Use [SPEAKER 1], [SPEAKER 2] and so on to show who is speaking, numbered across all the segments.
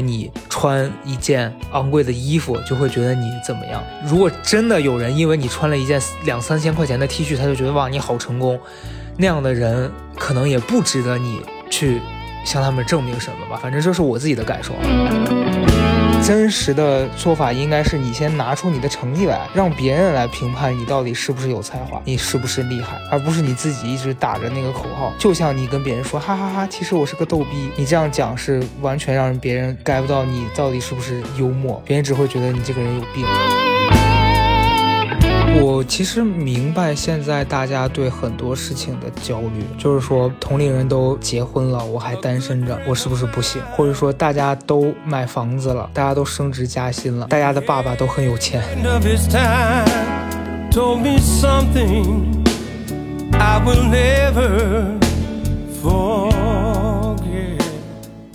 [SPEAKER 1] 你穿一件昂贵的衣服就会觉得你怎么样。如果真的有人因为你穿了一件两三千块钱的 T 恤，他就觉得哇你好成功，那样的人可能也不值得你去向他们证明什么吧。反正这是我自己的感受。真实的做法应该是你先拿出你的成绩来，让别人来评判你到底是不是有才华，你是不是厉害，而不是你自己一直打着那个口号。就像你跟别人说哈哈哈，其实我是个逗逼，你这样讲是完全让别人 get 不到你到底是不是幽默，别人只会觉得你这个人有病。我其实明白现在大家对很多事情的焦虑，就是说同龄人都结婚了，我还单身着，我是不是不行？或者说大家都买房子了，大家都升职加薪了，大家的爸爸都很有钱。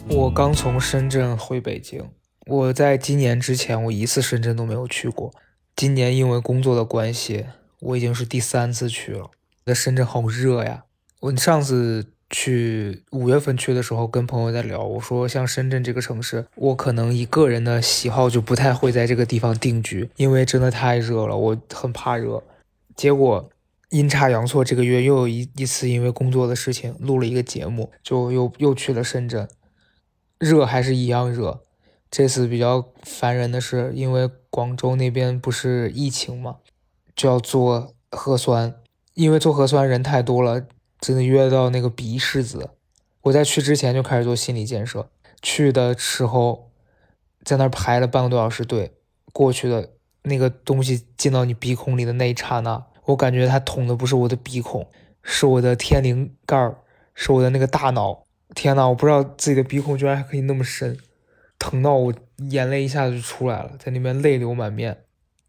[SPEAKER 1] 我刚从深圳回北京，我在今年之前我一次深圳都没有去过。今年因为工作的关系，我已经是第三次去了。在深圳好热呀！我上次去五月份去的时候，跟朋友在聊，我说像深圳这个城市，我可能以个人的喜好就不太会在这个地方定居，因为真的太热了，我很怕热。结果阴差阳错，这个月又有一一次因为工作的事情录了一个节目，就又又去了深圳，热还是一样热。这次比较烦人的是，因为广州那边不是疫情嘛，就要做核酸，因为做核酸人太多了，真的约到那个鼻拭子。我在去之前就开始做心理建设，去的时候在那儿排了半个多小时队，过去的那个东西进到你鼻孔里的那一刹那，我感觉它捅的不是我的鼻孔，是我的天灵盖儿，是我的那个大脑。天呐，我不知道自己的鼻孔居然还可以那么深。疼到我眼泪一下子就出来了，在那边泪流满面。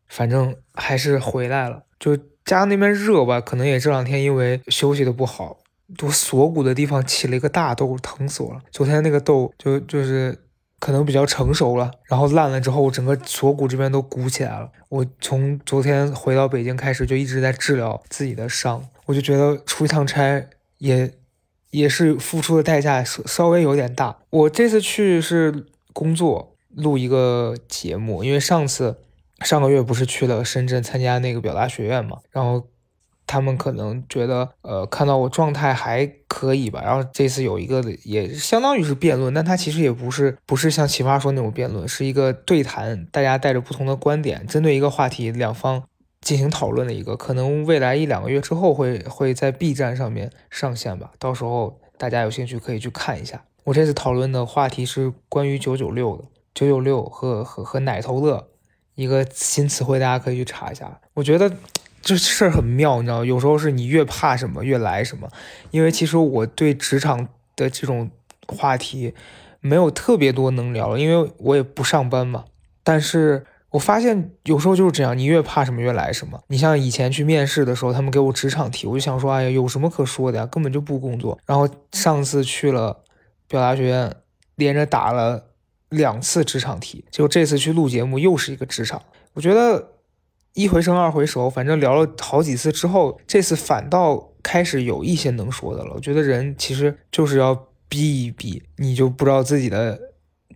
[SPEAKER 1] 反正还是回来了，就家那边热吧，可能也这两天因为休息的不好，我锁骨的地方起了一个大痘，疼死我了。昨天那个痘就就是可能比较成熟了，然后烂了之后，我整个锁骨这边都鼓起来了。我从昨天回到北京开始就一直在治疗自己的伤，我就觉得出一趟差也也是付出的代价稍稍微有点大。我这次去是。工作录一个节目，因为上次上个月不是去了深圳参加那个表达学院嘛，然后他们可能觉得呃看到我状态还可以吧，然后这次有一个也相当于是辩论，但他其实也不是不是像奇葩说那种辩论，是一个对谈，大家带着不同的观点，针对一个话题两方进行讨论的一个，可能未来一两个月之后会会在 B 站上面上线吧，到时候大家有兴趣可以去看一下。我这次讨论的话题是关于九九六的，九九六和和和奶头乐，一个新词汇，大家可以去查一下。我觉得这事儿很妙，你知道，有时候是你越怕什么越来什么。因为其实我对职场的这种话题没有特别多能聊，因为我也不上班嘛。但是我发现有时候就是这样，你越怕什么越来什么。你像以前去面试的时候，他们给我职场题，我就想说，哎呀，有什么可说的呀，根本就不工作。然后上次去了。表达学院连着打了两次职场题，就这次去录节目又是一个职场。我觉得一回生二回熟，反正聊了好几次之后，这次反倒开始有一些能说的了。我觉得人其实就是要逼一逼，你就不知道自己的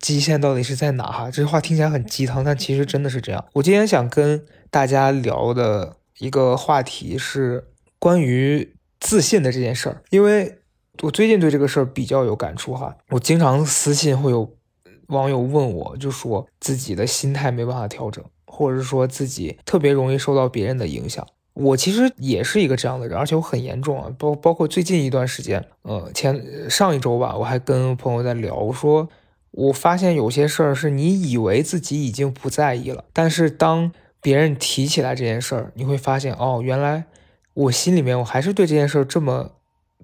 [SPEAKER 1] 极限到底是在哪哈。这句话听起来很鸡汤，但其实真的是这样。我今天想跟大家聊的一个话题是关于自信的这件事儿，因为。我最近对这个事儿比较有感触哈，我经常私信会有网友问我，就说自己的心态没办法调整，或者是说自己特别容易受到别人的影响。我其实也是一个这样的人，而且我很严重啊，包包括最近一段时间，呃，前上一周吧，我还跟朋友在聊，我说我发现有些事儿是你以为自己已经不在意了，但是当别人提起来这件事儿，你会发现哦，原来我心里面我还是对这件事儿这么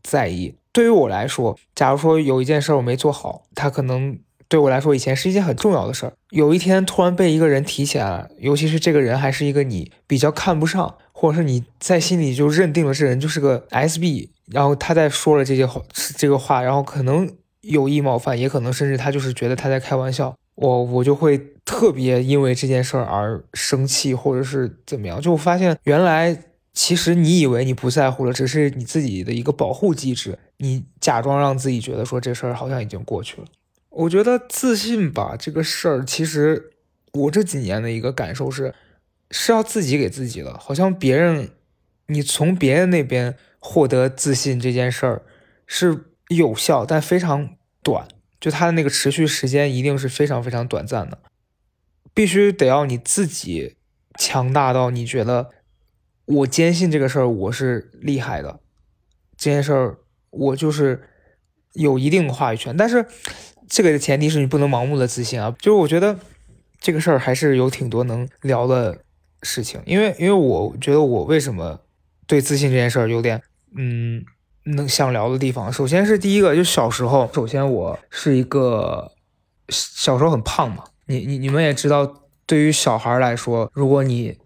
[SPEAKER 1] 在意。对于我来说，假如说有一件事我没做好，它可能对我来说以前是一件很重要的事儿。有一天突然被一个人提起来了，尤其是这个人还是一个你比较看不上，或者是你在心里就认定了这人就是个 SB，然后他在说了这些话，这个话，然后可能有意冒犯，也可能甚至他就是觉得他在开玩笑，我我就会特别因为这件事儿而生气，或者是怎么样，就发现原来。其实你以为你不在乎了，只是你自己的一个保护机制。你假装让自己觉得说这事儿好像已经过去了。我觉得自信吧这个事儿，其实我这几年的一个感受是，是要自己给自己的。好像别人，你从别人那边获得自信这件事儿是有效，但非常短，就它的那个持续时间一定是非常非常短暂的。必须得要你自己强大到你觉得我坚信这个事儿我是厉害的，这件事儿我就是有一定话语权，但是。这个前提是你不能盲目的自信啊，就是我觉得这个事儿还是有挺多能聊的事情，因为因为我觉得我为什么对自信这件事儿有点嗯能想聊的地方，首先是第一个，就小时候，首先我是一个小时候很胖嘛，你你你们也知道，对于小孩来说，如果你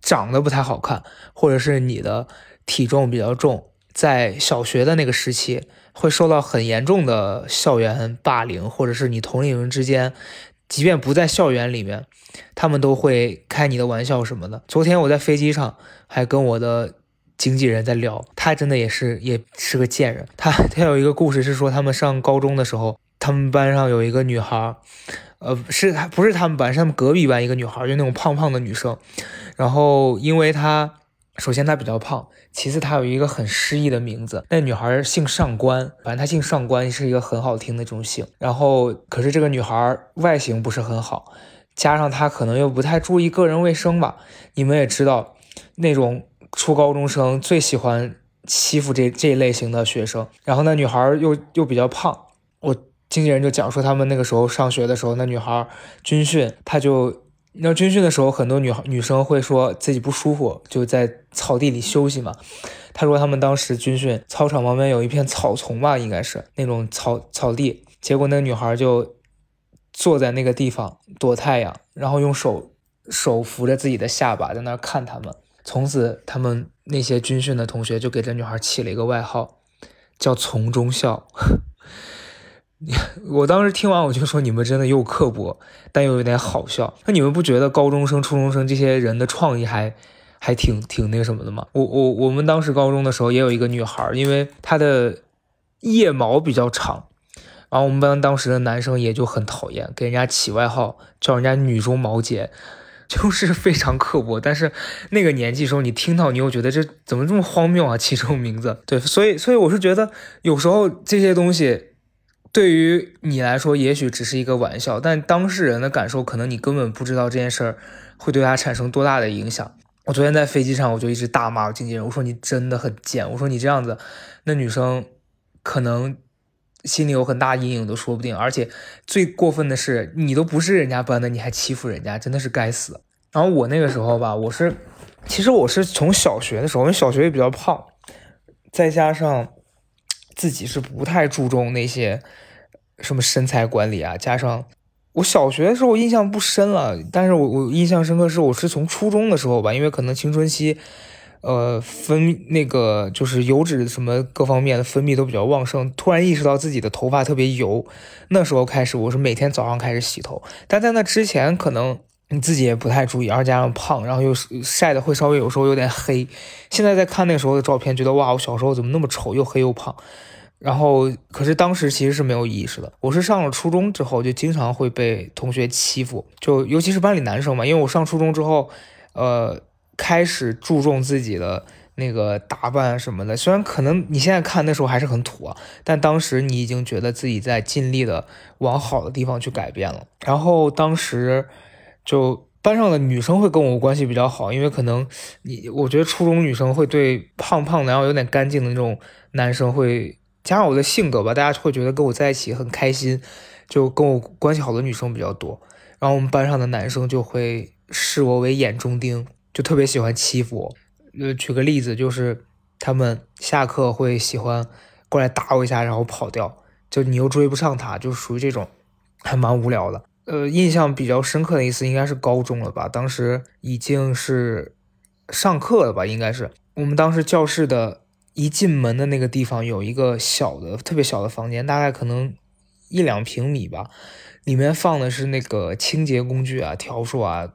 [SPEAKER 1] 长得不太好看，或者是你的体重比较重，在小学的那个时期。会受到很严重的校园霸凌，或者是你同龄人之间，即便不在校园里面，他们都会开你的玩笑什么的。昨天我在飞机上还跟我的经纪人在聊，他真的也是也是个贱人。他他有一个故事是说，他们上高中的时候，他们班上有一个女孩，呃，是他不是他们班，是他们隔壁班一个女孩，就那种胖胖的女生，然后因为她。首先，她比较胖；其次，她有一个很诗意的名字。那女孩姓上官，反正她姓上官是一个很好听的这种姓。然后，可是这个女孩外形不是很好，加上她可能又不太注意个人卫生吧。你们也知道，那种初高中生最喜欢欺负这这一类型的学生。然后，那女孩又又比较胖，我经纪人就讲说，他们那个时候上学的时候，那女孩军训，她就。那军训的时候，很多女孩女生会说自己不舒服，就在草地里休息嘛。他说他们当时军训操场旁边有一片草丛吧，应该是那种草草地。结果那个女孩就坐在那个地方躲太阳，然后用手手扶着自己的下巴在那儿看他们。从此，他们那些军训的同学就给这女孩起了一个外号，叫“丛中笑”。我当时听完我就说你们真的又刻薄，但又有点好笑。那你们不觉得高中生、初中生这些人的创意还还挺挺那个什么的吗？我我我们当时高中的时候也有一个女孩，因为她的腋毛比较长，然后我们班当时的男生也就很讨厌，给人家起外号叫人家女中毛姐，就是非常刻薄。但是那个年纪时候你听到你又觉得这怎么这么荒谬啊？起这种名字，对，所以所以我是觉得有时候这些东西。对于你来说，也许只是一个玩笑，但当事人的感受，可能你根本不知道这件事儿会对他产生多大的影响。我昨天在飞机上，我就一直大骂经纪人，我说你真的很贱，我说你这样子，那女生可能心里有很大阴影都说不定。而且最过分的是，你都不是人家班的，你还欺负人家，真的是该死。然后我那个时候吧，我是，其实我是从小学的时候，因为小学也比较胖，再加上自己是不太注重那些。什么身材管理啊？加上我小学的时候印象不深了，但是我我印象深刻是我是从初中的时候吧，因为可能青春期，呃，分那个就是油脂什么各方面的分泌都比较旺盛，突然意识到自己的头发特别油，那时候开始我是每天早上开始洗头，但在那之前可能你自己也不太注意，而加上胖，然后又晒的会稍微有时候有点黑，现在在看那时候的照片，觉得哇，我小时候怎么那么丑，又黑又胖。然后，可是当时其实是没有意识的。我是上了初中之后，就经常会被同学欺负，就尤其是班里男生嘛。因为我上初中之后，呃，开始注重自己的那个打扮什么的。虽然可能你现在看那时候还是很土啊，但当时你已经觉得自己在尽力的往好的地方去改变了。然后当时就班上的女生会跟我关系比较好，因为可能你，我觉得初中女生会对胖胖的，然后有点干净的那种男生会。加上我的性格吧，大家会觉得跟我在一起很开心，就跟我关系好的女生比较多。然后我们班上的男生就会视我为眼中钉，就特别喜欢欺负我。呃，举个例子，就是他们下课会喜欢过来打我一下，然后跑掉，就你又追不上他，就属于这种，还蛮无聊的。呃，印象比较深刻的一次应该是高中了吧，当时已经是上课了吧，应该是我们当时教室的。一进门的那个地方有一个小的、特别小的房间，大概可能一两平米吧，里面放的是那个清洁工具啊、笤帚啊、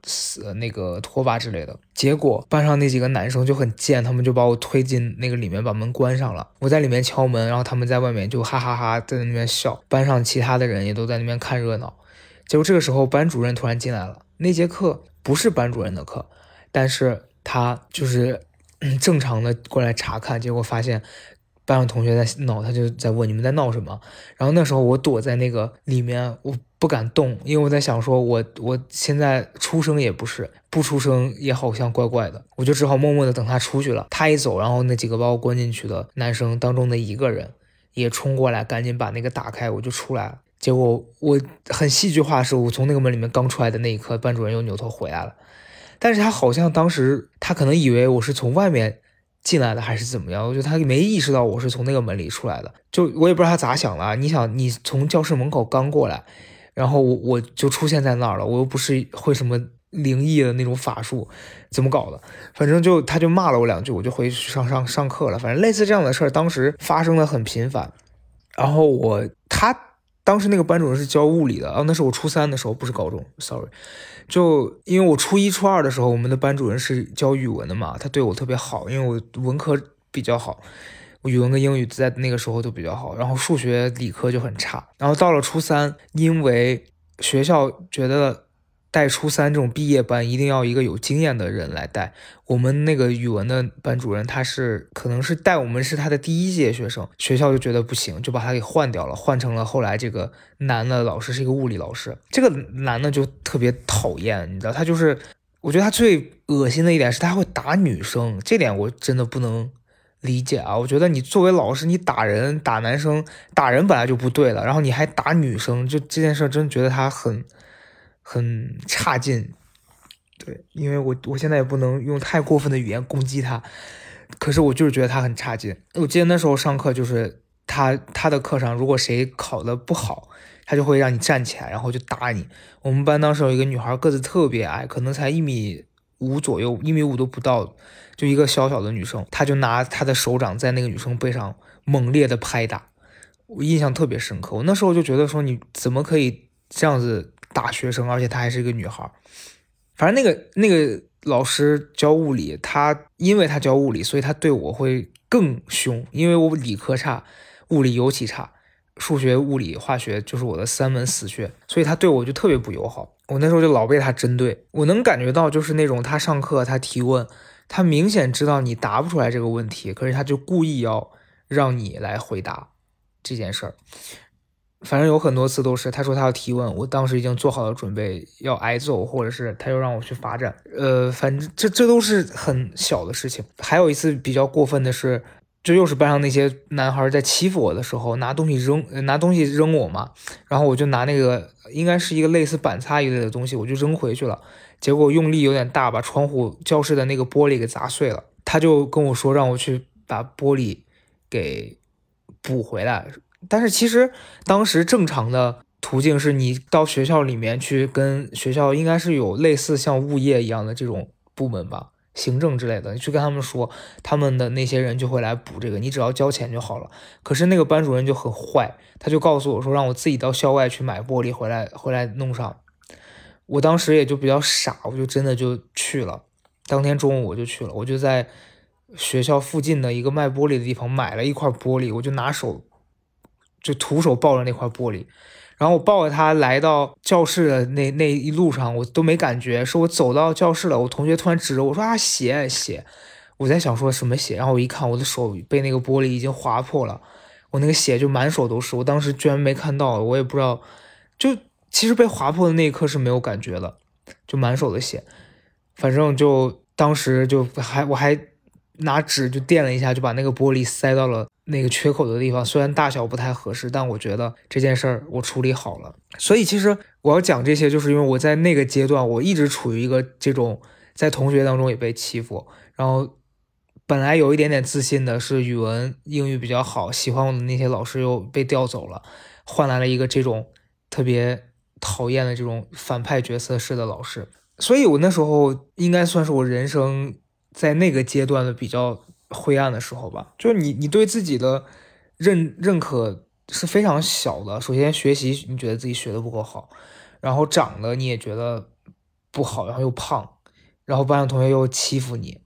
[SPEAKER 1] 那个拖把之类的。结果班上那几个男生就很贱，他们就把我推进那个里面，把门关上了。我在里面敲门，然后他们在外面就哈哈哈在那边笑。班上其他的人也都在那边看热闹。结果这个时候班主任突然进来了，那节课不是班主任的课，但是他就是 正常的过来查看，结果发现。班上同学在闹，他就在问你们在闹什么。然后那时候我躲在那个里面，我不敢动，因为我在想说，我我现在出声也不是，不出声也好像怪怪的，我就只好默默的等他出去了。他一走，然后那几个把我关进去的男生当中的一个人也冲过来，赶紧把那个打开，我就出来了。结果我很戏剧化的是，我从那个门里面刚出来的那一刻，班主任又扭头回来了，但是他好像当时他可能以为我是从外面。进来的还是怎么样？我觉得他没意识到我是从那个门里出来的，就我也不知道他咋想的。你想，你从教室门口刚过来，然后我我就出现在那儿了，我又不是会什么灵异的那种法术，怎么搞的？反正就他就骂了我两句，我就回去上上上课了。反正类似这样的事儿，当时发生的很频繁。然后我他当时那个班主任是教物理的啊，那是我初三的时候，不是高中，sorry。就因为我初一、初二的时候，我们的班主任是教语文的嘛，他对我特别好，因为我文科比较好，我语文跟英语在那个时候都比较好，然后数学、理科就很差。然后到了初三，因为学校觉得。带初三这种毕业班，一定要一个有经验的人来带。我们那个语文的班主任，他是可能是带我们是他的第一届学生，学校就觉得不行，就把他给换掉了，换成了后来这个男的老师是一个物理老师。这个男的就特别讨厌，你知道，他就是，我觉得他最恶心的一点是他会打女生，这点我真的不能理解啊！我觉得你作为老师，你打人打男生，打人本来就不对了，然后你还打女生，就这件事真觉得他很。很差劲，对，因为我我现在也不能用太过分的语言攻击他，可是我就是觉得他很差劲。我记得那时候上课就是他他的课上，如果谁考的不好，他就会让你站起来，然后就打你。我们班当时有一个女孩个子特别矮，可能才一米五左右，一米五都不到，就一个小小的女生，他就拿他的手掌在那个女生背上猛烈的拍打，我印象特别深刻。我那时候就觉得说你怎么可以这样子。大学生，而且她还是一个女孩。反正那个那个老师教物理，他因为他教物理，所以他对我会更凶。因为我理科差，物理尤其差，数学、物理、化学就是我的三门死穴，所以他对我就特别不友好。我那时候就老被他针对。我能感觉到，就是那种他上课他提问，他明显知道你答不出来这个问题，可是他就故意要让你来回答这件事儿。反正有很多次都是，他说他要提问，我当时已经做好了准备要挨揍，或者是他又让我去罚站，呃，反正这这都是很小的事情。还有一次比较过分的是，就又是班上那些男孩在欺负我的时候，拿东西扔，拿东西扔我嘛，然后我就拿那个应该是一个类似板擦一类的东西，我就扔回去了，结果用力有点大，把窗户教室的那个玻璃给砸碎了。他就跟我说让我去把玻璃给补回来。但是其实当时正常的途径是你到学校里面去跟学校应该是有类似像物业一样的这种部门吧，行政之类的，你去跟他们说，他们的那些人就会来补这个，你只要交钱就好了。可是那个班主任就很坏，他就告诉我说让我自己到校外去买玻璃回来，回来弄上。我当时也就比较傻，我就真的就去了。当天中午我就去了，我就在学校附近的一个卖玻璃的地方买了一块玻璃，我就拿手。就徒手抱着那块玻璃，然后我抱着它来到教室的那那一路上，我都没感觉。是我走到教室了，我同学突然指着我说：“啊，血血！”我在想说什么血，然后我一看，我的手被那个玻璃已经划破了，我那个血就满手都是。我当时居然没看到，我也不知道。就其实被划破的那一刻是没有感觉的，就满手的血。反正就当时就还我还拿纸就垫了一下，就把那个玻璃塞到了。那个缺口的地方虽然大小不太合适，但我觉得这件事儿我处理好了。所以其实我要讲这些，就是因为我在那个阶段，我一直处于一个这种在同学当中也被欺负，然后本来有一点点自信的是语文、英语比较好，喜欢我的那些老师又被调走了，换来了一个这种特别讨厌的这种反派角色式的老师。所以我那时候应该算是我人生在那个阶段的比较。灰暗的时候吧，就是你，你对自己的认认可是非常小的。首先学习你觉得自己学的不够好，然后长得你也觉得不好，然后又胖，然后班上同学又欺负你，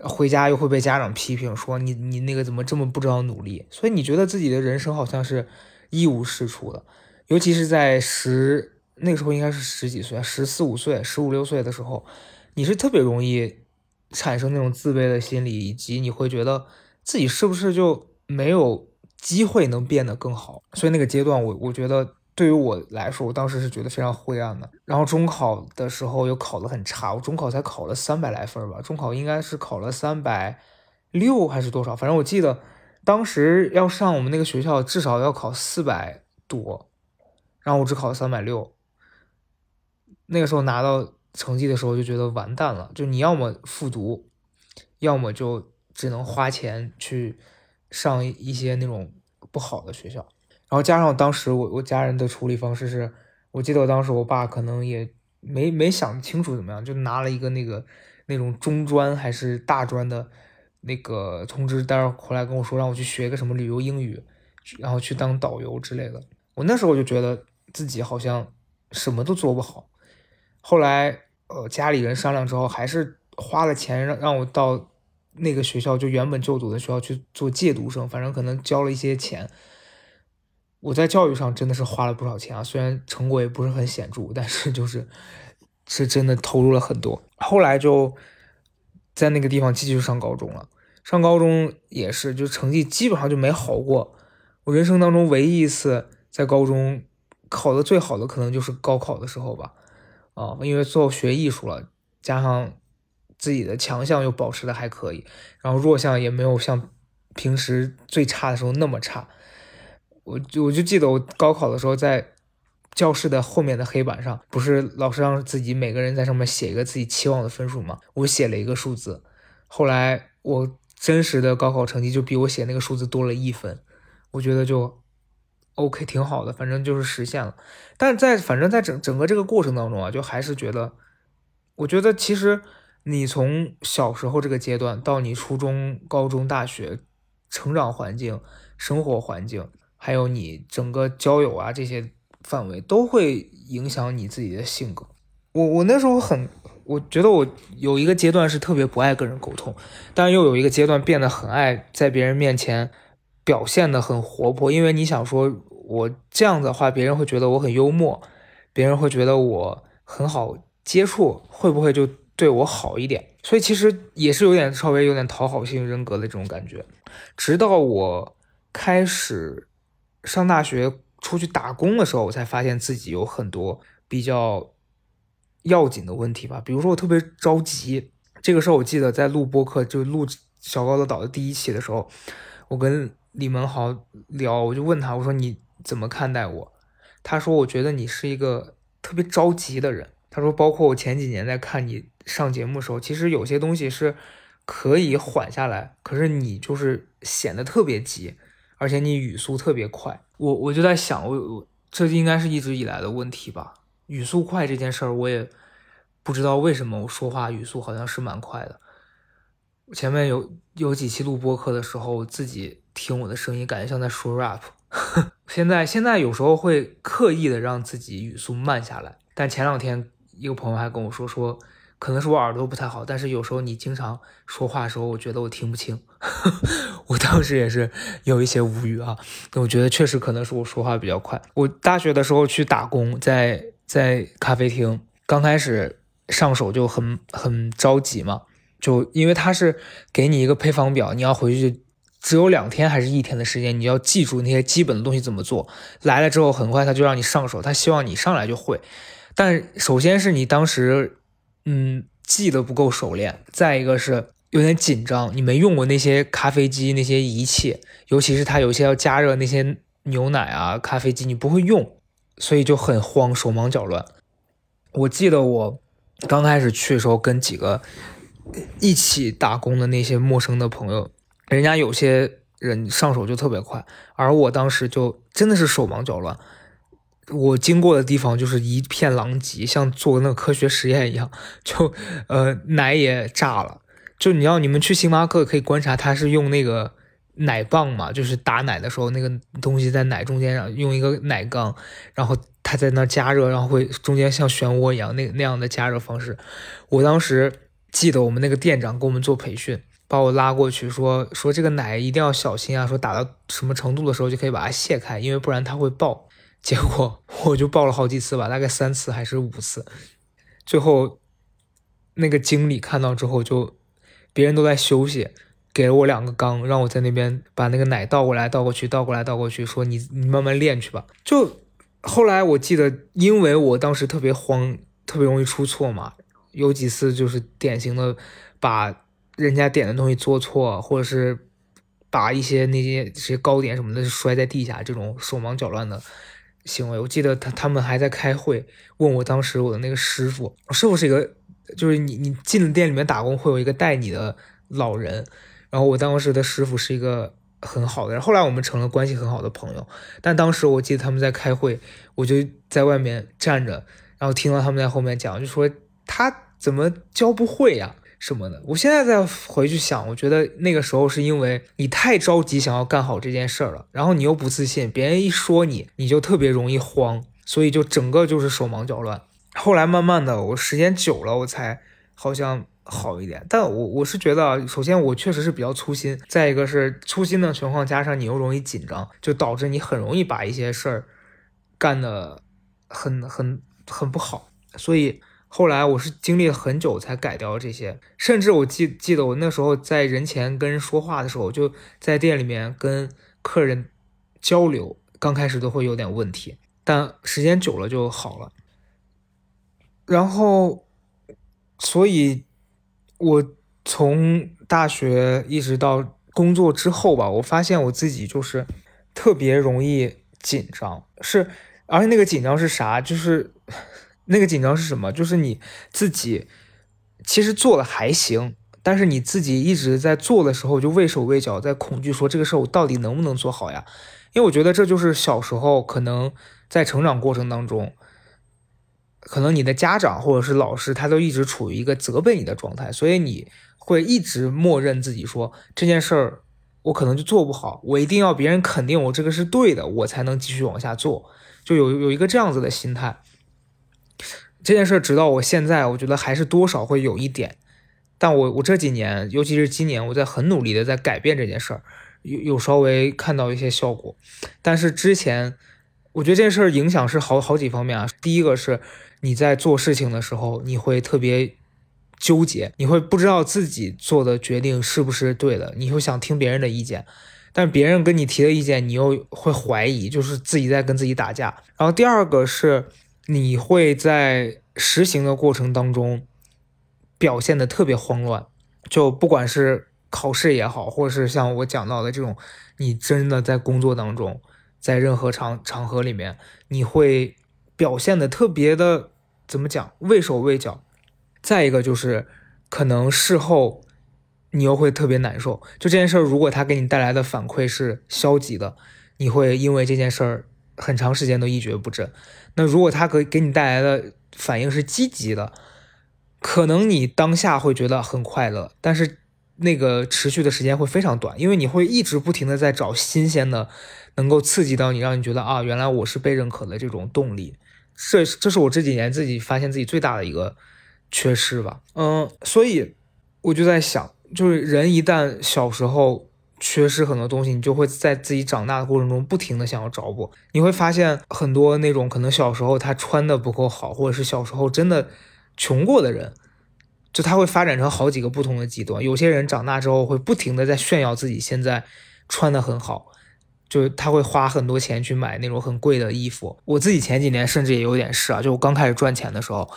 [SPEAKER 1] 回家又会被家长批评说你你那个怎么这么不知道努力，所以你觉得自己的人生好像是一无是处的。尤其是在十那个时候应该是十几岁，十四五岁、十五六岁的时候，你是特别容易产生那种自卑的心理，以及你会觉得自己是不是就没有。机会能变得更好，所以那个阶段，我我觉得对于我来说，我当时是觉得非常灰暗的。然后中考的时候又考得很差，我中考才考了三百来分吧，中考应该是考了三百六还是多少？反正我记得当时要上我们那个学校，至少要考四百多，然后我只考了三百六。那个时候拿到成绩的时候就觉得完蛋了，就你要么复读，要么就只能花钱去。上一些那种不好的学校，然后加上当时我我家人的处理方式是，我记得我当时我爸可能也没没想清楚怎么样，就拿了一个那个那种中专还是大专的那个通知单回来跟我说，让我去学个什么旅游英语，然后去当导游之类的。我那时候就觉得自己好像什么都做不好。后来呃家里人商量之后，还是花了钱让让我到。那个学校就原本就读的学校去做借读生，反正可能交了一些钱。我在教育上真的是花了不少钱啊，虽然成果也不是很显著，但是就是是真的投入了很多。后来就在那个地方继续上高中了，上高中也是，就成绩基本上就没好过。我人生当中唯一一次在高中考的最好的，可能就是高考的时候吧。啊，因为最后学艺术了，加上。自己的强项又保持的还可以，然后弱项也没有像平时最差的时候那么差。我就我就记得我高考的时候，在教室的后面的黑板上，不是老师让自己每个人在上面写一个自己期望的分数吗？我写了一个数字，后来我真实的高考成绩就比我写那个数字多了一分，我觉得就 OK 挺好的，反正就是实现了。但在反正在整整个这个过程当中啊，就还是觉得，我觉得其实。你从小时候这个阶段到你初中、高中、大学，成长环境、生活环境，还有你整个交友啊这些范围，都会影响你自己的性格。我我那时候很，我觉得我有一个阶段是特别不爱跟人沟通，但又有一个阶段变得很爱在别人面前表现的很活泼，因为你想说，我这样的话，别人会觉得我很幽默，别人会觉得我很好接触，会不会就？对我好一点，所以其实也是有点稍微有点讨好型人格的这种感觉。直到我开始上大学出去打工的时候，我才发现自己有很多比较要紧的问题吧。比如说我特别着急，这个时候我记得在录播客，就录小高的岛的第一期的时候，我跟李文豪聊，我就问他，我说你怎么看待我？他说我觉得你是一个特别着急的人。他说包括我前几年在看你。上节目的时候，其实有些东西是可以缓下来，可是你就是显得特别急，而且你语速特别快。我我就在想，我我这应该是一直以来的问题吧。语速快这件事儿，我也不知道为什么我说话语速好像是蛮快的。前面有有几期录播课的时候，我自己听我的声音，感觉像在说 rap。现在现在有时候会刻意的让自己语速慢下来，但前两天一个朋友还跟我说说。可能是我耳朵不太好，但是有时候你经常说话的时候，我觉得我听不清。我当时也是有一些无语啊。我觉得确实可能是我说话比较快。我大学的时候去打工，在在咖啡厅，刚开始上手就很很着急嘛，就因为他是给你一个配方表，你要回去只有两天还是一天的时间，你要记住那些基本的东西怎么做。来了之后，很快他就让你上手，他希望你上来就会。但首先是你当时。嗯，记得不够熟练，再一个是有点紧张，你没用过那些咖啡机那些仪器，尤其是它有些要加热那些牛奶啊，咖啡机你不会用，所以就很慌，手忙脚乱。我记得我刚开始去的时候，跟几个一起打工的那些陌生的朋友，人家有些人上手就特别快，而我当时就真的是手忙脚乱。我经过的地方就是一片狼藉，像做那个科学实验一样，就呃奶也炸了。就你要你们去星巴克可以观察，他是用那个奶棒嘛，就是打奶的时候那个东西在奶中间上用一个奶缸，然后它在那加热，然后会中间像漩涡一样那那样的加热方式。我当时记得我们那个店长给我们做培训，把我拉过去说说这个奶一定要小心啊，说打到什么程度的时候就可以把它卸开，因为不然它会爆。结果 我就爆了好几次吧，大概三次还是五次，最后那个经理看到之后就别人都在休息。给了我两个缸，让我在那边把那个奶倒过来倒过去，倒过来倒过去，说你你慢慢练去吧。就后来我记得，因为我当时特别慌，特别容易出错嘛，有几次就是典型的把人家点的东西做错，或者是把一些那些这些糕点什么的摔在地下，这种手忙脚乱的行为。我记得他他们还在开会，问我当时我的那个师傅，师傅是一个，就是你你进了店里面打工会有一个带你的老人。然后我当时的师傅是一个很好的人，后来我们成了关系很好的朋友。但当时我记得他们在开会，我就在外面站着，然后听到他们在后面讲，就说他怎么教不会呀什么的。我现在再回去想，我觉得那个时候是因为你太着急想要干好这件事儿了，然后你又不自信，别人一说你，你就特别容易慌，所以就整个就是手忙脚乱。后来慢慢的，我时间久了，我才好像。好一点，但我我是觉得，首先我确实是比较粗心，再一个是粗心的情况加上你又容易紧张，就导致你很容易把一些事儿干的很很很不好。所以后来我是经历了很久才改掉这些，甚至我记记得我那时候在人前跟人说话的时候，就在店里面跟客人交流，刚开始都会有点问题，但时间久了就好了。然后，所以。我从大学一直到工作之后吧，我发现我自己就是特别容易紧张，是，而且那个紧张是啥？就是那个紧张是什么？就是你自己其实做的还行，但是你自己一直在做的时候就畏手畏脚，在恐惧说这个事儿我到底能不能做好呀？因为我觉得这就是小时候可能在成长过程当中。可能你的家长或者是老师，他都一直处于一个责备你的状态，所以你会一直默认自己说这件事儿我可能就做不好，我一定要别人肯定我这个是对的，我才能继续往下做，就有有一个这样子的心态。这件事儿直到我现在，我觉得还是多少会有一点，但我我这几年，尤其是今年，我在很努力的在改变这件事儿，有有稍微看到一些效果，但是之前我觉得这件事儿影响是好好几方面啊，第一个是。你在做事情的时候，你会特别纠结，你会不知道自己做的决定是不是对的，你会想听别人的意见，但别人跟你提的意见，你又会怀疑，就是自己在跟自己打架。然后第二个是，你会在实行的过程当中表现的特别慌乱，就不管是考试也好，或者是像我讲到的这种，你真的在工作当中，在任何场场合里面，你会。表现的特别的，怎么讲？畏手畏脚。再一个就是，可能事后你又会特别难受。就这件事儿，如果他给你带来的反馈是消极的，你会因为这件事儿很长时间都一蹶不振。那如果他给给你带来的反应是积极的，可能你当下会觉得很快乐，但是那个持续的时间会非常短，因为你会一直不停的在找新鲜的，能够刺激到你，让你觉得啊，原来我是被认可的这种动力。这这是我这几年自己发现自己最大的一个缺失吧，嗯，所以我就在想，就是人一旦小时候缺失很多东西，你就会在自己长大的过程中不停的想要找补。你会发现很多那种可能小时候他穿的不够好，或者是小时候真的穷过的人，就他会发展成好几个不同的极端。有些人长大之后会不停的在炫耀自己现在穿的很好。就他会花很多钱去买那种很贵的衣服，我自己前几年甚至也有点是啊，就我刚开始赚钱的时候，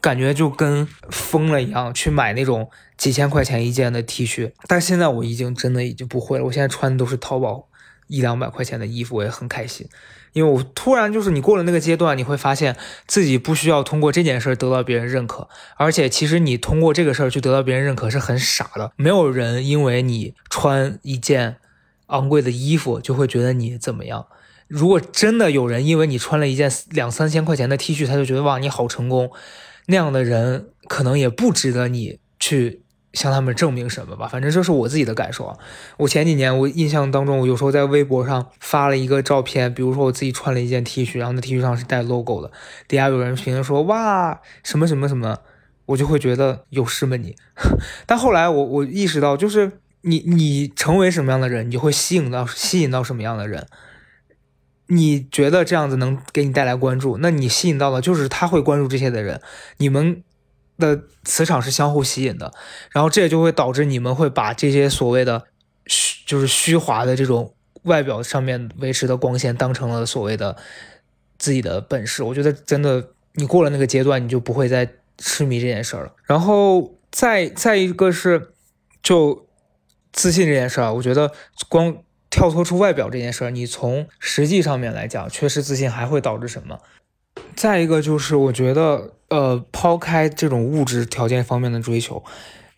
[SPEAKER 1] 感觉就跟疯了一样去买那种几千块钱一件的 T 恤，但现在我已经真的已经不会了，我现在穿的都是淘宝一两百块钱的衣服，我也很开心，因为我突然就是你过了那个阶段，你会发现自己不需要通过这件事得到别人认可，而且其实你通过这个事儿去得到别人认可是很傻的，没有人因为你穿一件。昂贵的衣服就会觉得你怎么样？如果真的有人因为你穿了一件两三千块钱的 T 恤，他就觉得哇你好成功，那样的人可能也不值得你去向他们证明什么吧。反正这是我自己的感受啊。我前几年我印象当中，我有时候在微博上发了一个照片，比如说我自己穿了一件 T 恤，然后那 T 恤上是带 logo 的，底下有人评论说哇什么什么什么，我就会觉得有事吗你？但后来我我意识到，就是你你成为什么样的人，你就会吸引到吸引到什么样的人。你觉得这样子能给你带来关注，那你吸引到的就是他会关注这些的人，你们的磁场是相互吸引的，然后这也就会导致你们会把这些所谓的虚就是虚华的这种外表上面维持的光线当成了所谓的自己的本事。我觉得真的，你过了那个阶段，你就不会再痴迷这件事儿了。然后再再一个是，就自信这件事儿，我觉得光。跳脱出外表这件事儿，你从实际上面来讲，缺失自信还会导致什么？再一个就是，我觉得，呃，抛开这种物质条件方面的追求，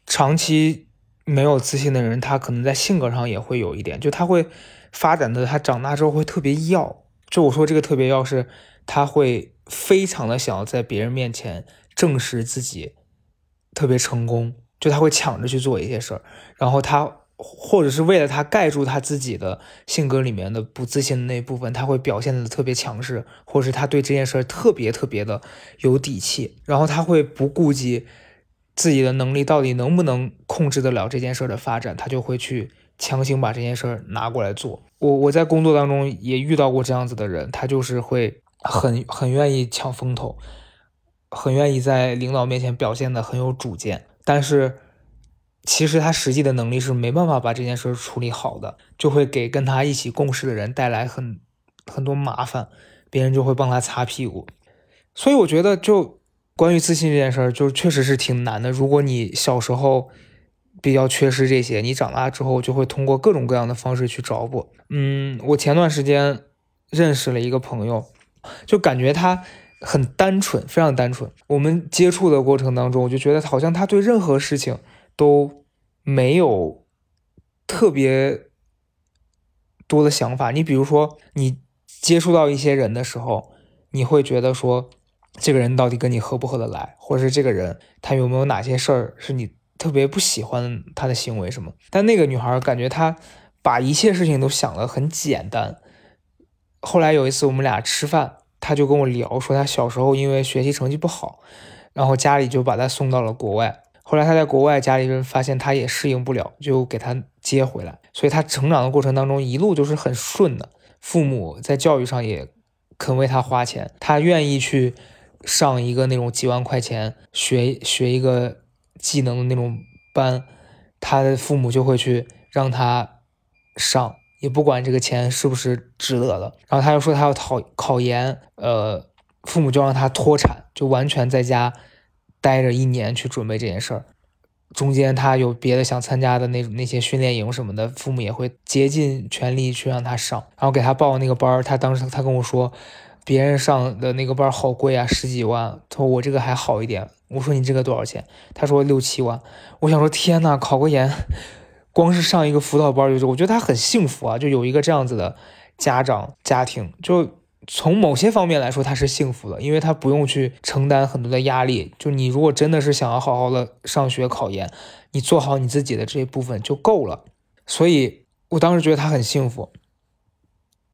[SPEAKER 1] 长期没有自信的人，他可能在性格上也会有一点，就他会发展的，他长大之后会特别要。就我说这个特别要是，他会非常的想要在别人面前证实自己特别成功，就他会抢着去做一些事儿，然后他。或者是为了他盖住他自己的性格里面的不自信的那部分，他会表现的特别强势，或者是他对这件事特别特别的有底气，然后他会不顾及自己的能力到底能不能控制得了这件事的发展，他就会去强行把这件事拿过来做。我我在工作当中也遇到过这样子的人，他就是会很很愿意抢风头，很愿意在领导面前表现的很有主见，但是。其实他实际的能力是没办法把这件事处理好的，就会给跟他一起共事的人带来很很多麻烦，别人就会帮他擦屁股。所以我觉得，就关于自信这件事儿，就确实是挺难的。如果你小时候比较缺失这些，你长大之后就会通过各种各样的方式去找补。嗯，我前段时间认识了一个朋友，就感觉他很单纯，非常单纯。我们接触的过程当中，我就觉得好像他对任何事情。都没有特别多的想法。你比如说，你接触到一些人的时候，你会觉得说，这个人到底跟你合不合得来，或者是这个人他有没有哪些事儿是你特别不喜欢他的行为什么？但那个女孩感觉她把一切事情都想得很简单。后来有一次我们俩吃饭，她就跟我聊说，她小时候因为学习成绩不好，然后家里就把她送到了国外。后来他在国外，家里人发现他也适应不了，就给他接回来。所以他成长的过程当中，一路都是很顺的。父母在教育上也肯为他花钱，他愿意去上一个那种几万块钱学学一个技能的那种班，他的父母就会去让他上，也不管这个钱是不是值得的。然后他又说他要考考研，呃，父母就让他脱产，就完全在家。待着一年去准备这件事儿，中间他有别的想参加的那那些训练营什么的，父母也会竭尽全力去让他上，然后给他报那个班儿。他当时他跟我说，别人上的那个班好贵啊，十几万。他说我这个还好一点。我说你这个多少钱？他说六七万。我想说天呐，考个研，光是上一个辅导班就是，我觉得他很幸福啊，就有一个这样子的家长家庭就。从某些方面来说，他是幸福的，因为他不用去承担很多的压力。就你如果真的是想要好好的上学考研，你做好你自己的这一部分就够了。所以我当时觉得他很幸福。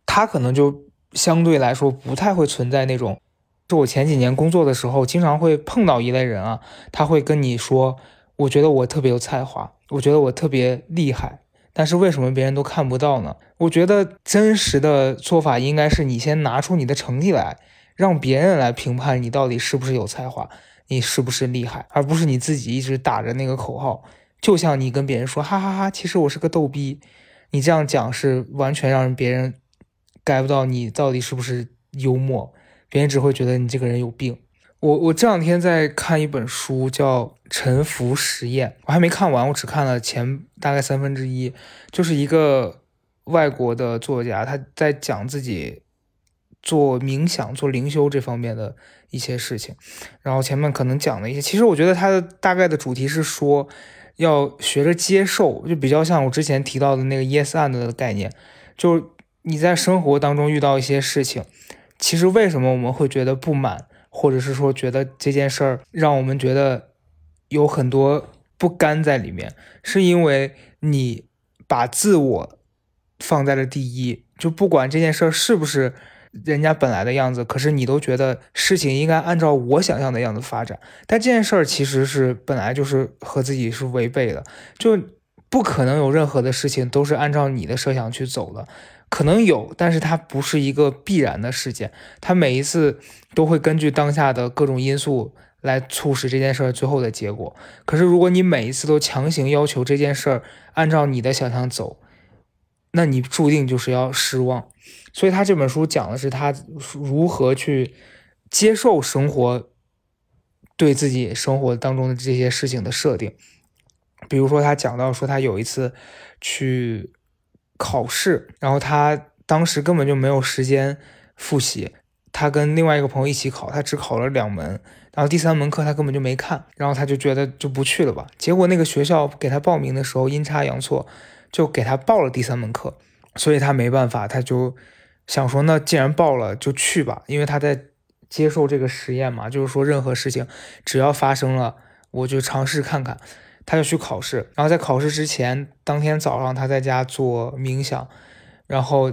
[SPEAKER 1] 他可能就相对来说不太会存在那种，就我前几年工作的时候，经常会碰到一类人啊，他会跟你说，我觉得我特别有才华，我觉得我特别厉害。但是为什么别人都看不到呢？我觉得真实的做法应该是你先拿出你的成绩来，让别人来评判你到底是不是有才华，你是不是厉害，而不是你自己一直打着那个口号。就像你跟别人说哈哈哈，其实我是个逗逼，你这样讲是完全让别人 get 不到你到底是不是幽默，别人只会觉得你这个人有病。我我这两天在看一本书，叫《沉浮实验》，我还没看完，我只看了前大概三分之一。就是一个外国的作家，他在讲自己做冥想、做灵修这方面的一些事情。然后前面可能讲了一些，其实我觉得他的大概的主题是说，要学着接受，就比较像我之前提到的那个 “yes and” 的概念。就是你在生活当中遇到一些事情，其实为什么我们会觉得不满？或者是说，觉得这件事儿让我们觉得有很多不甘在里面，是因为你把自我放在了第一，就不管这件事儿是不是人家本来的样子，可是你都觉得事情应该按照我想象的样子发展，但这件事儿其实是本来就是和自己是违背的，就不可能有任何的事情都是按照你的设想去走的。可能有，但是它不是一个必然的事件，它每一次都会根据当下的各种因素来促使这件事儿最后的结果。可是如果你每一次都强行要求这件事儿按照你的想象走，那你注定就是要失望。所以他这本书讲的是他如何去接受生活对自己生活当中的这些事情的设定。比如说他讲到说他有一次去。考试，然后他当时根本就没有时间复习，他跟另外一个朋友一起考，他只考了两门，然后第三门课他根本就没看，然后他就觉得就不去了吧。结果那个学校给他报名的时候阴差阳错，就给他报了第三门课，所以他没办法，他就想说那既然报了就去吧，因为他在接受这个实验嘛，就是说任何事情只要发生了，我就尝试看看。他就去考试，然后在考试之前，当天早上他在家做冥想，然后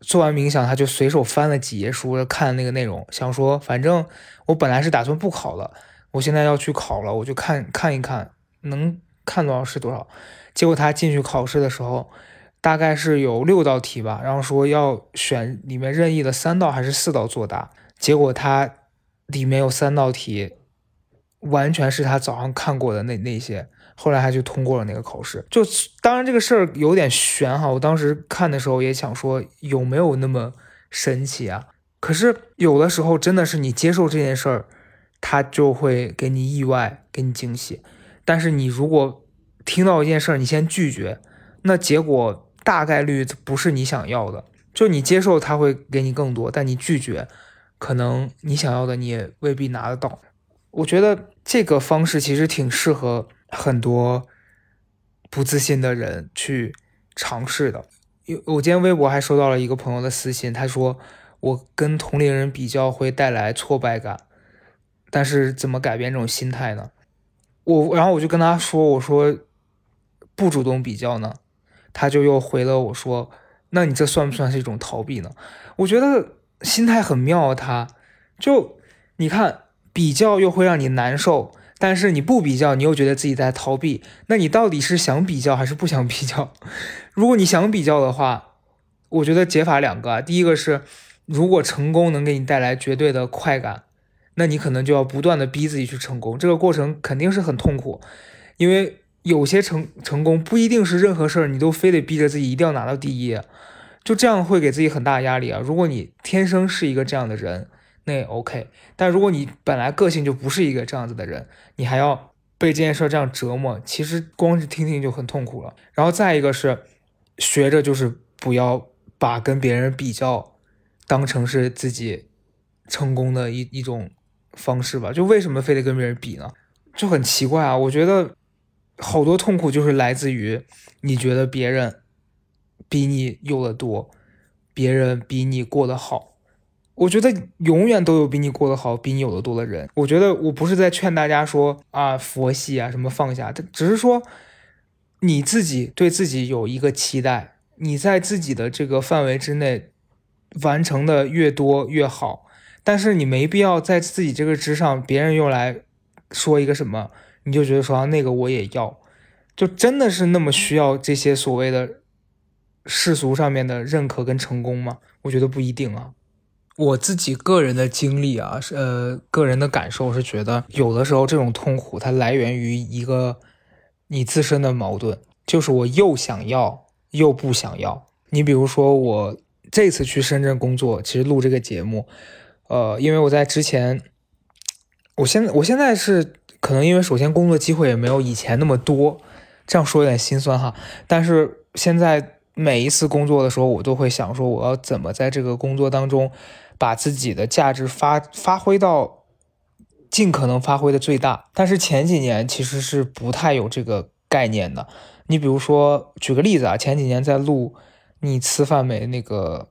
[SPEAKER 1] 做完冥想，他就随手翻了几页书，看那个内容，想说反正我本来是打算不考了，我现在要去考了，我就看看一看能看多少是多少。结果他进去考试的时候，大概是有六道题吧，然后说要选里面任意的三道还是四道作答，结果他里面有三道题。完全是他早上看过的那那些，后来他就通过了那个考试。就当然这个事儿有点悬哈，我当时看的时候也想说有没有那么神奇啊？可是有的时候真的是你接受这件事儿，他就会给你意外，给你惊喜。但是你如果听到一件事儿，你先拒绝，那结果大概率不是你想要的。就你接受他会给你更多，但你拒绝，可能你想要的你也未必拿得到。我觉得这个方式其实挺适合很多不自信的人去尝试的。有我今天微博还收到了一个朋友的私信，他说我跟同龄人比较会带来挫败感，但是怎么改变这种心态呢？我然后我就跟他说，我说不主动比较呢，他就又回了我说，那你这算不算是一种逃避呢？我觉得心态很妙，他就你看。比较又会让你难受，但是你不比较，你又觉得自己在逃避。那你到底是想比较还是不想比较？如果你想比较的话，我觉得解法两个。第一个是，如果成功能给你带来绝对的快感，那你可能就要不断的逼自己去成功。这个过程肯定是很痛苦，因为有些成成功不一定是任何事儿你都非得逼着自己一定要拿到第一，就这样会给自己很大压力啊。如果你天生是一个这样的人。那也 OK，但如果你本来个性就不是一个这样子的人，你还要被这件事这样折磨，其实光是听听就很痛苦了。然后再一个是，学着就是不要把跟别人比较当成是自己成功的一一种方式吧。就为什么非得跟别人比呢？就很奇怪啊！我觉得好多痛苦就是来自于你觉得别人比你有的多，别人比你过得好。我觉得永远都有比你过得好、比你有的多的人。我觉得我不是在劝大家说啊佛系啊什么放下，只是说你自己对自己有一个期待，你在自己的这个范围之内完成的越多越好。但是你没必要在自己这个之上，别人又来说一个什么，你就觉得说那个我也要，就真的是那么需要这些所谓的世俗上面的认可跟成功吗？我觉得不一定啊。我自己个人的经历啊，是呃，个人的感受是觉得，有的时候这种痛苦它来源于一个你自身的矛盾，就是我又想要又不想要。你比如说，我这次去深圳工作，其实录这个节目，呃，因为我在之前，我现在我现在是可能因为首先工作机会也没有以前那么多，这样说有点心酸哈，但是现在每一次工作的时候，我都会想说，我要怎么在这个工作当中。把自己的价值发发挥到尽可能发挥的最大，但是前几年其实是不太有这个概念的。你比如说，举个例子啊，前几年在录《你吃饭没》那个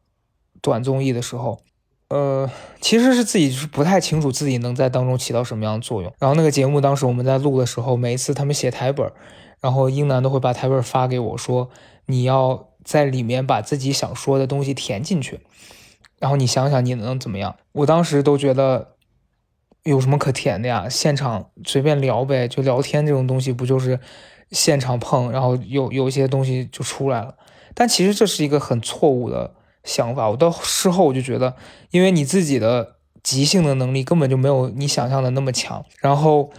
[SPEAKER 1] 短综艺的时候，呃，其实是自己是不太清楚自己能在当中起到什么样的作用。然后那个节目当时我们在录的时候，每一次他们写台本，然后英男都会把台本发给我说，你要在里面把自己想说的东西填进去，然后你想想你能怎么样。我当时都觉得有什么可填的呀？现场随便聊呗，就聊天这种东西不就是现场碰，然后有有一些东西就出来了。但其实这是一个很错误的。想法，我到事后我就觉得，因为你自己的即兴的能力根本就没有你想象的那么强，然后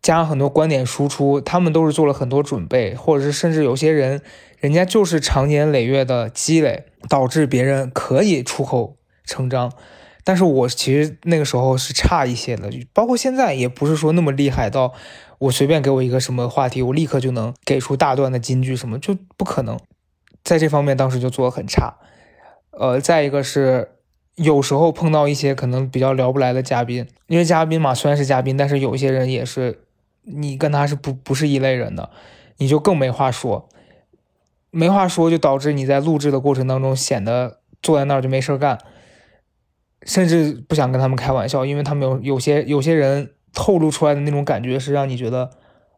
[SPEAKER 1] 加上很多观点输出，他们都是做了很多准备，或者是甚至有些人，人家就是长年累月的积累，导致别人可以出口成章。但是我其实那个时候是差一些的，包括现在也不是说那么厉害到我随便给我一个什么话题，我立刻就能给出大段的金句什么，就不可能。在这方面当时就做的很差。呃，再一个是，有时候碰到一些可能比较聊不来的嘉宾，因为嘉宾嘛，虽然是嘉宾，但是有一些人也是，你跟他是不不是一类人的，你就更没话说，没话说就导致你在录制的过程当中显得坐在那儿就没事干，甚至不想跟他们开玩笑，因为他们有有些有些人透露出来的那种感觉是让你觉得，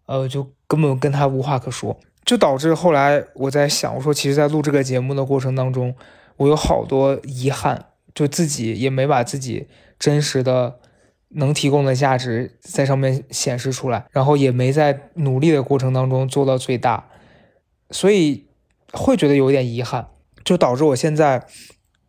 [SPEAKER 1] 呃，就根本跟他无话可说，就导致后来我在想，我说其实，在录这个节目的过程当中。我有好多遗憾，就自己也没把自己真实的能提供的价值在上面显示出来，然后也没在努力的过程当中做到最大，所以会觉得有点遗憾，就导致我现在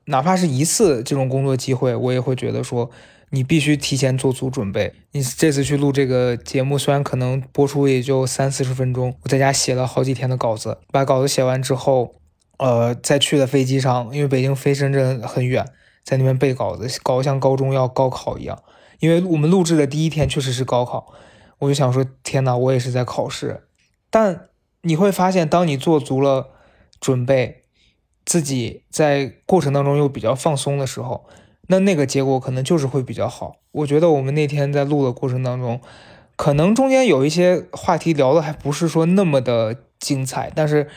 [SPEAKER 1] 哪怕是一次这种工作机会，我也会觉得说你必须提前做足准备。你这次去录这个节目，虽然可能播出也就三四十分钟，我在家写了好几天的稿子，把稿子写完之后。呃，在去的飞机上，因为北京飞深圳很远，在那边背稿子，搞得像高中要高考一样。因为我们录制的第一天确实是高考，我就想说，天哪，我也是在考试。但你会发现，当你做足了准备，自己在过程当中又比较放松的时候，那那个结果可能就是会比较好。我觉得我们那天在录的过程当中，可能中间有一些话题聊的还不是说那么的精彩，但是。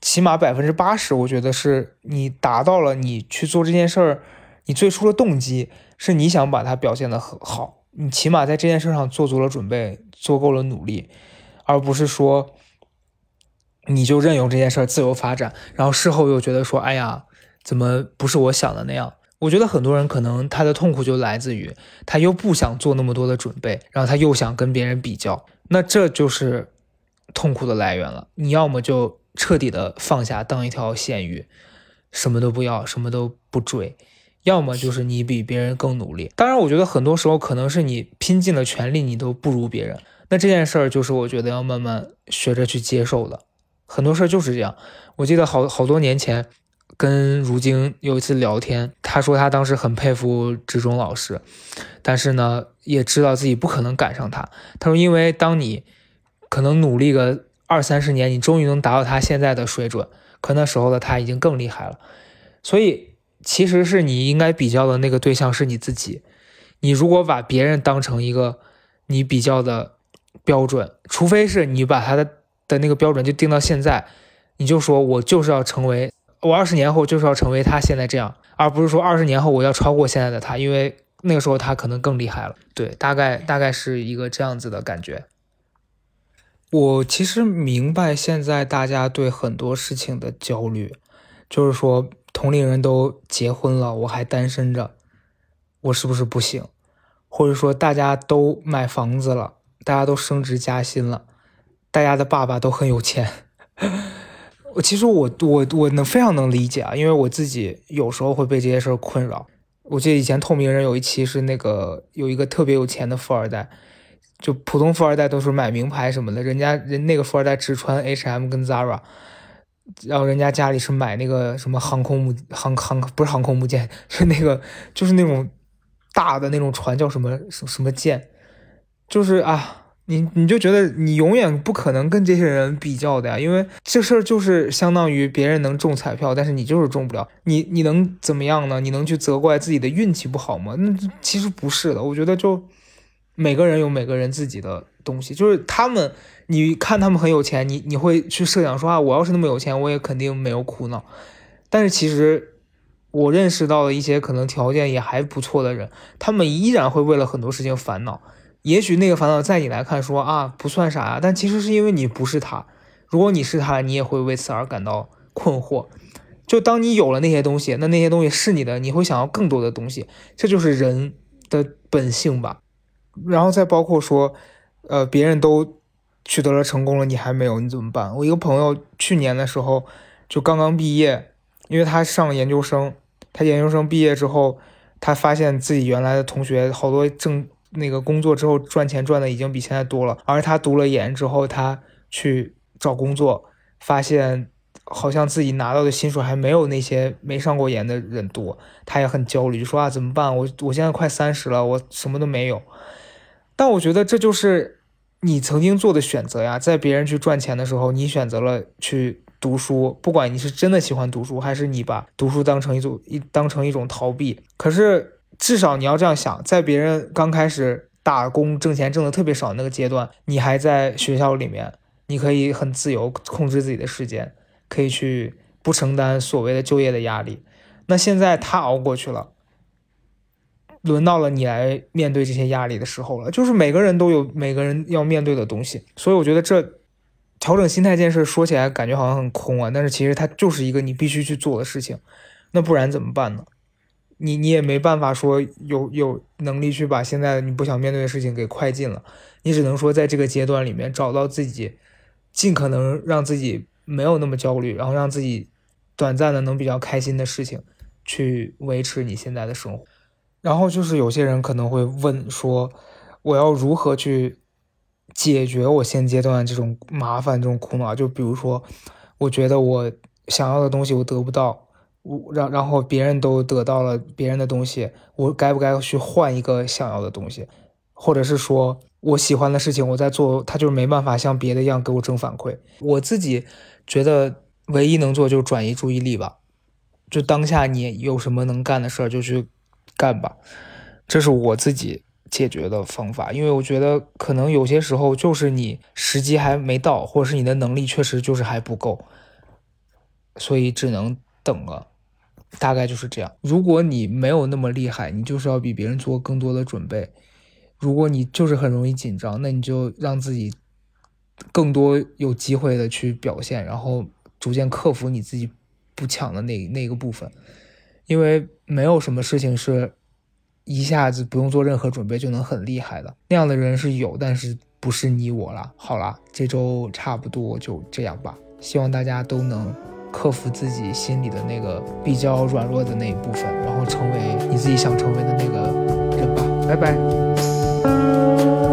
[SPEAKER 1] 起码百分之八十，我觉得是你达到了你去做这件事儿，你最初的动机是你想把它表现的很好，你起码在这件事上做足了准备，做够了努力，而不是说你就任由这件事自由发展，然后事后又觉得说，哎呀，怎么不是我想的那样？我觉得很多人可能他的痛苦就来自于他又不想做那么多的准备，然后他又想跟别人比较，那这就是痛苦的来源了。你要么就。彻底的放下，当一条咸鱼，什么都不要，什么都不追，要么就是你比别人更努力。当然，我觉得很多时候可能是你拼尽了全力，你都不如别人。那这件事儿就是我觉得要慢慢学着去接受的。很多事儿就是这样。我记得好好多年前跟如晶有一次聊天，他说他当时很佩服志忠老师，但是呢也知道自己不可能赶上他。他说，因为当你可能努力个。二三十年，你终于能达到他现在的水准，可那时候的他已经更厉害了。所以，其实是你应该比较的那个对象是你自己。你如果把别人当成一个你比较的标准，除非是你把他的的那个标准就定到现在，你就说我就是要成为，我二十年后就是要成为他现在这样，而不是说二十年后我要超过现在的他，因为那个时候他可能更厉害了。对，大概大概是一个这样子的感觉。我其实明白现在大家对很多事情的焦虑，就是说同龄人都结婚了，我还单身着，我是不是不行？或者说大家都买房子了，大家都升职加薪了，大家的爸爸都很有钱。我 其实我我我能非常能理解啊，因为我自己有时候会被这些事儿困扰。我记得以前透明人有一期是那个有一个特别有钱的富二代。就普通富二代都是买名牌什么的，人家人那个富二代只穿 H&M 跟 Zara，然后人家家里是买那个什么航空母航航不是航空母舰，是那个就是那种大的那种船叫什么什什么舰，就是啊，你你就觉得你永远不可能跟这些人比较的呀，因为这事儿就是相当于别人能中彩票，但是你就是中不了，你你能怎么样呢？你能去责怪自己的运气不好吗？那其实不是的，我觉得就。每个人有每个人自己的东西，就是他们，你看他们很有钱，你你会去设想说啊，我要是那么有钱，我也肯定没有苦恼。但是其实我认识到了一些可能条件也还不错的人，他们依然会为了很多事情烦恼。也许那个烦恼在你来看说啊不算啥啊，但其实是因为你不是他。如果你是他，你也会为此而感到困惑。就当你有了那些东西，那那些东西是你的，你会想要更多的东西，这就是人的本性吧。然后再包括说，呃，别人都取得了成功了，你还没有，你怎么办？我一个朋友去年的时候就刚刚毕业，因为他上研究生，他研究生毕业之后，他发现自己原来的同学好多正。那个工作之后赚钱赚的已经比现在多了，而他读了研之后，他去找工作，发现好像自己拿到的薪水还没有那些没上过研的人多，他也很焦虑，就说啊怎么办？我我现在快三十了，我什么都没有。但我觉得这就是你曾经做的选择呀，在别人去赚钱的时候，你选择了去读书，不管你是真的喜欢读书，还是你把读书当成一种一当成一种逃避，可是。至少你要这样想，在别人刚开始打工挣钱挣的特别少那个阶段，你还在学校里面，你可以很自由控制自己的时间，可以去不承担所谓的就业的压力。那现在他熬过去了，轮到了你来面对这些压力的时候了。就是每个人都有每个人要面对的东西，所以我觉得这调整心态这件事说起来感觉好像很空啊，但是其实它就是一个你必须去做的事情。那不然怎么办呢？你你也没办法说有有能力去把现在你不想面对的事情给快进了，你只能说在这个阶段里面找到自己，尽可能让自己没有那么焦虑，然后让自己短暂的能比较开心的事情，去维持你现在的生活。然后就是有些人可能会问说，我要如何去解决我现阶段这种麻烦、这种苦恼？就比如说，我觉得我想要的东西我得不到。我然然后别人都得到了别人的东西，我该不该去换一个想要的东西，或者是说我喜欢的事情我在做，他就是没办法像别的一样给我正反馈。我自己觉得唯一能做就是转移注意力吧，就当下你有什么能干的事儿就去干吧，这是我自己解决的方法。因为我觉得可能有些时候就是你时机还没到，或者是你的能力确实就是还不够，所以只能等了。大概就是这样。如果你没有那么厉害，你就是要比别人做更多的准备。如果你就是很容易紧张，那你就让自己更多有机会的去表现，然后逐渐克服你自己不强的那那个部分。因为没有什么事情是一下子不用做任何准备就能很厉害的。那样的人是有，但是不是你我了。好了，这周差不多就这样吧。希望大家都能。克服自己心里的那个比较软弱的那一部分，然后成为你自己想成为的那个人吧。拜拜。